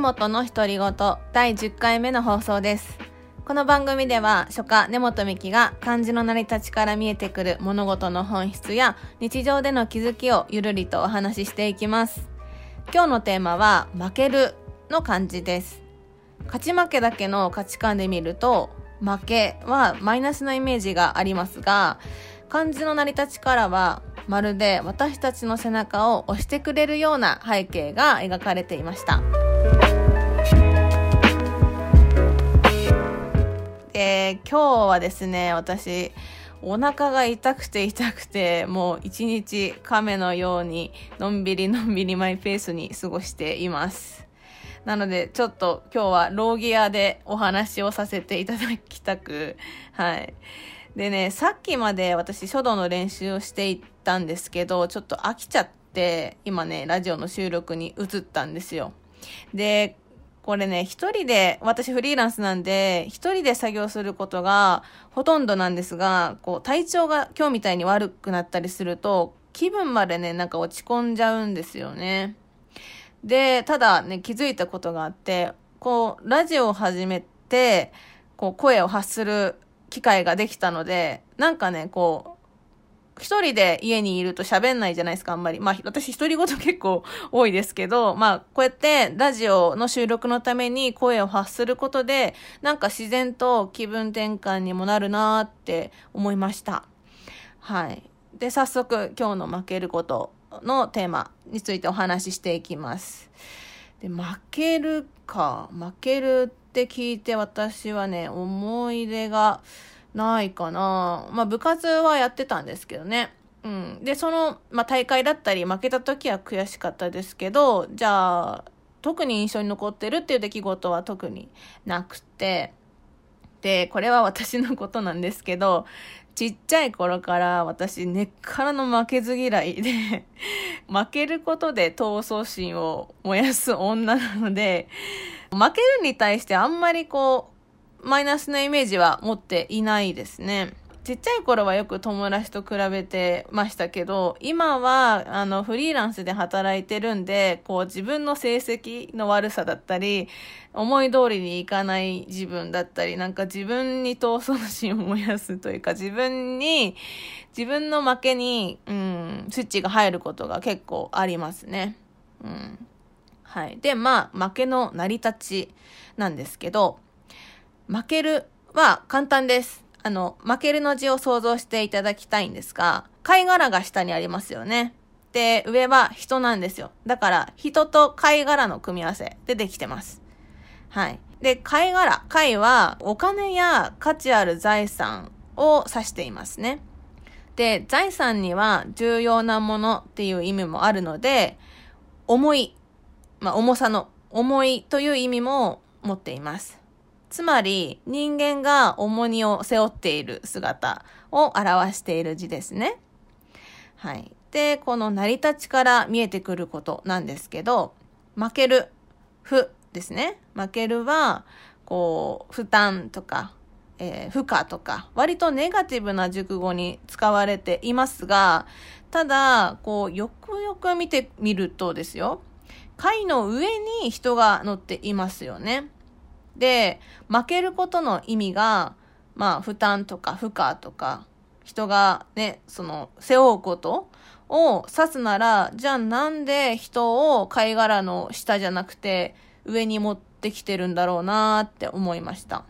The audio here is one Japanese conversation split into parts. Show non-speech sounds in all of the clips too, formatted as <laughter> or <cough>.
根本の独り言第10回目の放送です。この番組では書家根本美希が漢字の成り立ちから見えてくる物事の本質や日常での気づきをゆるりとお話ししていきます。今日のテーマは負けるの漢字です。勝ち負けだけの価値観で見ると負けはマイナスなイメージがありますが漢字の成り立ちからはまるで私たちの背中を押してくれるような背景が描かれていました。で今日はですね私お腹が痛くて痛くてもう一日亀のようにのんびりのんびりマイペースに過ごしています。なのでちょっと今日はローギアでお話をさせていただきたくはい。でねさっきまで私書道の練習をしていったんですけどちょっと飽きちゃって今ねラジオの収録に移ったんですよ。でこれね、一人で、私フリーランスなんで、一人で作業することがほとんどなんですが、こう、体調が今日みたいに悪くなったりすると、気分までね、なんか落ち込んじゃうんですよね。で、ただね、気づいたことがあって、こう、ラジオを始めて、こう、声を発する機会ができたので、なんかね、こう、一人で家にいると喋んないじゃないですか、あんまり。まあ、私一人ごと結構多いですけど、まあ、こうやってラジオの収録のために声を発することで、なんか自然と気分転換にもなるなーって思いました。はい。で、早速今日の負けることのテーマについてお話ししていきます。で、負けるか、負けるって聞いて私はね、思い出が、ないかな。まあ部活はやってたんですけどね。うん。で、その、まあ大会だったり負けた時は悔しかったですけど、じゃあ、特に印象に残ってるっていう出来事は特になくて、で、これは私のことなんですけど、ちっちゃい頃から私根っからの負けず嫌いで <laughs> 負けることで闘争心を燃やす女なので、負けるに対してあんまりこう、マイナスなイメージは持っていないですね。ちっちゃい頃はよく友達と比べてましたけど、今は、あの、フリーランスで働いてるんで、こう、自分の成績の悪さだったり、思い通りにいかない自分だったり、なんか自分に闘争心を燃やすというか、自分に、自分の負けに、うん、スイッチが入ることが結構ありますね。うん。はい。で、まあ、負けの成り立ちなんですけど、負けるは簡単です。あの、負けるの字を想像していただきたいんですが、貝殻が下にありますよね。で、上は人なんですよ。だから、人と貝殻の組み合わせでできてます。はい。で、貝殻。貝はお金や価値ある財産を指していますね。で、財産には重要なものっていう意味もあるので、重い、まあ、重さの重いという意味も持っています。つまり人間が重荷を背負っている姿を表している字ですね。はい。で、この成り立ちから見えてくることなんですけど、負ける、負ですね。負けるは、こう、負担とか、えー、負荷とか、割とネガティブな熟語に使われていますが、ただ、こう、よくよく見てみるとですよ、貝の上に人が乗っていますよね。で、負けることの意味が、まあ、負担とか負荷とか、人がね、その、背負うことを指すなら、じゃあなんで人を貝殻の下じゃなくて、上に持ってきてるんだろうなって思いました。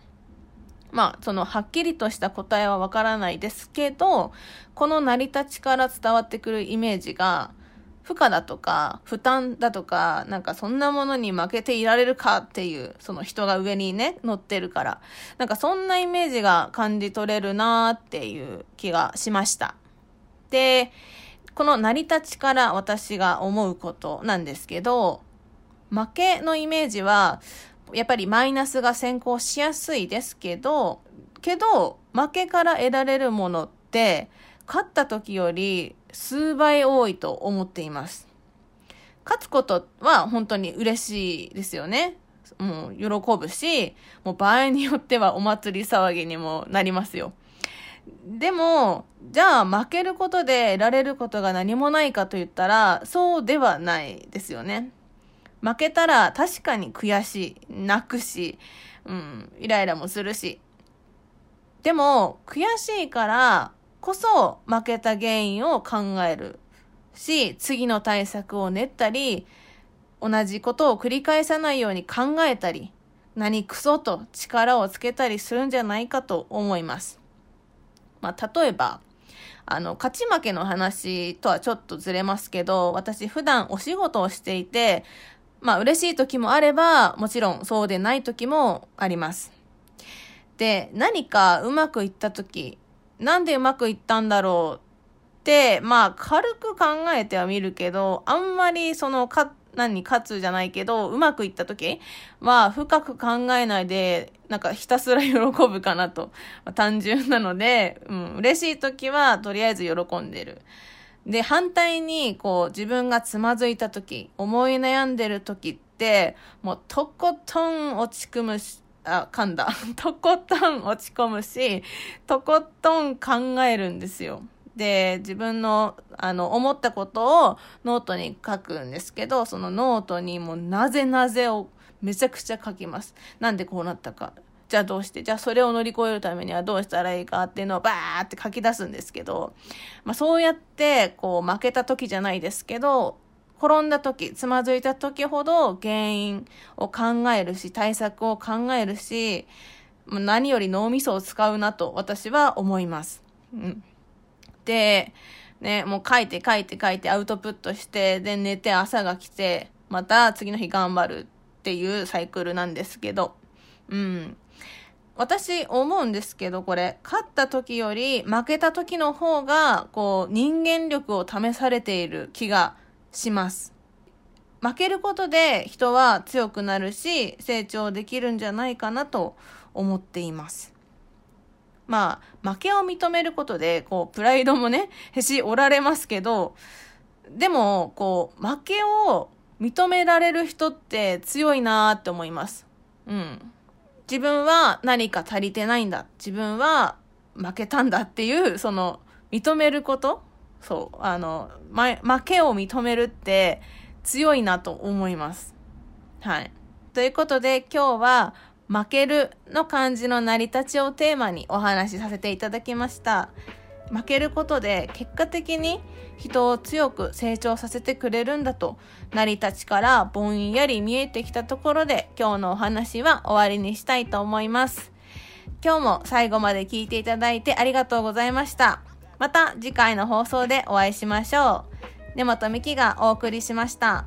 まあ、その、はっきりとした答えはわからないですけど、この成り立ちから伝わってくるイメージが、負荷だとか、負担だとか、なんかそんなものに負けていられるかっていう、その人が上にね、乗ってるから。なんかそんなイメージが感じ取れるなーっていう気がしました。で、この成り立ちから私が思うことなんですけど、負けのイメージは、やっぱりマイナスが先行しやすいですけど、けど、負けから得られるものって、勝った時より数倍多いと思っています。勝つことは本当に嬉しいですよね。もう喜ぶし、もう場合によってはお祭り騒ぎにもなりますよ。でも、じゃあ負けることで得られることが何もないかと言ったら、そうではないですよね。負けたら確かに悔しい、泣くし、うん、イライラもするし。でも、悔しいからこそ負けた原因を考えるし、次の対策を練ったり、同じことを繰り返さないように考えたり、何クソと力をつけたりするんじゃないかと思います。まあ、例えば、あの、勝ち負けの話とはちょっとずれますけど、私普段お仕事をしていて、まあ嬉しい時もあれば、もちろんそうでない時もあります。で、何かうまくいった時、なんでうまくいったんだろうって、まあ軽く考えてはみるけど、あんまりそのか、何、勝つじゃないけど、うまくいった時は深く考えないで、なんかひたすら喜ぶかなと。まあ、単純なので、うん、嬉しい時はとりあえず喜んでる。で、反対に、こう、自分がつまずいた時、思い悩んでる時って、もう、とことん落ち込むし、あ、噛んだ。<laughs> とことん落ち込むし、とことん考えるんですよ。で、自分の、あの、思ったことをノートに書くんですけど、そのノートにもなぜなぜをめちゃくちゃ書きます。なんでこうなったか。じゃあどうして、じゃあそれを乗り越えるためにはどうしたらいいかっていうのをバーって書き出すんですけど、まあそうやって、こう負けた時じゃないですけど、転んだ時、つまずいた時ほど原因を考えるし、対策を考えるし、何より脳みそを使うなと私は思います。うん。で、ね、もう書いて書いて書いてアウトプットして、で寝て朝が来て、また次の日頑張るっていうサイクルなんですけど、うん。私思うんですけど、これ、勝った時より負けた時の方が、こう、人間力を試されている気がします。負けることで人は強くなるし、成長できるんじゃないかなと思っています。まあ、負けを認めることで、こう、プライドもね、へし折られますけど、でも、こう、負けを認められる人って強いなーって思います。うん。自分は何か足りてないんだ。自分は負けたんだっていう、その、認めることそう、あの、ま、負けを認めるって強いなと思います。はい。ということで今日は負けるの漢字の成り立ちをテーマにお話しさせていただきました。負けることで結果的に人を強く成長させてくれるんだと成り立ちからぼんやり見えてきたところで今日のお話は終わりにしたいと思います。今日も最後まで聞いていただいてありがとうございました。また次回の放送でお会いしましょう。根本美希がお送りしました。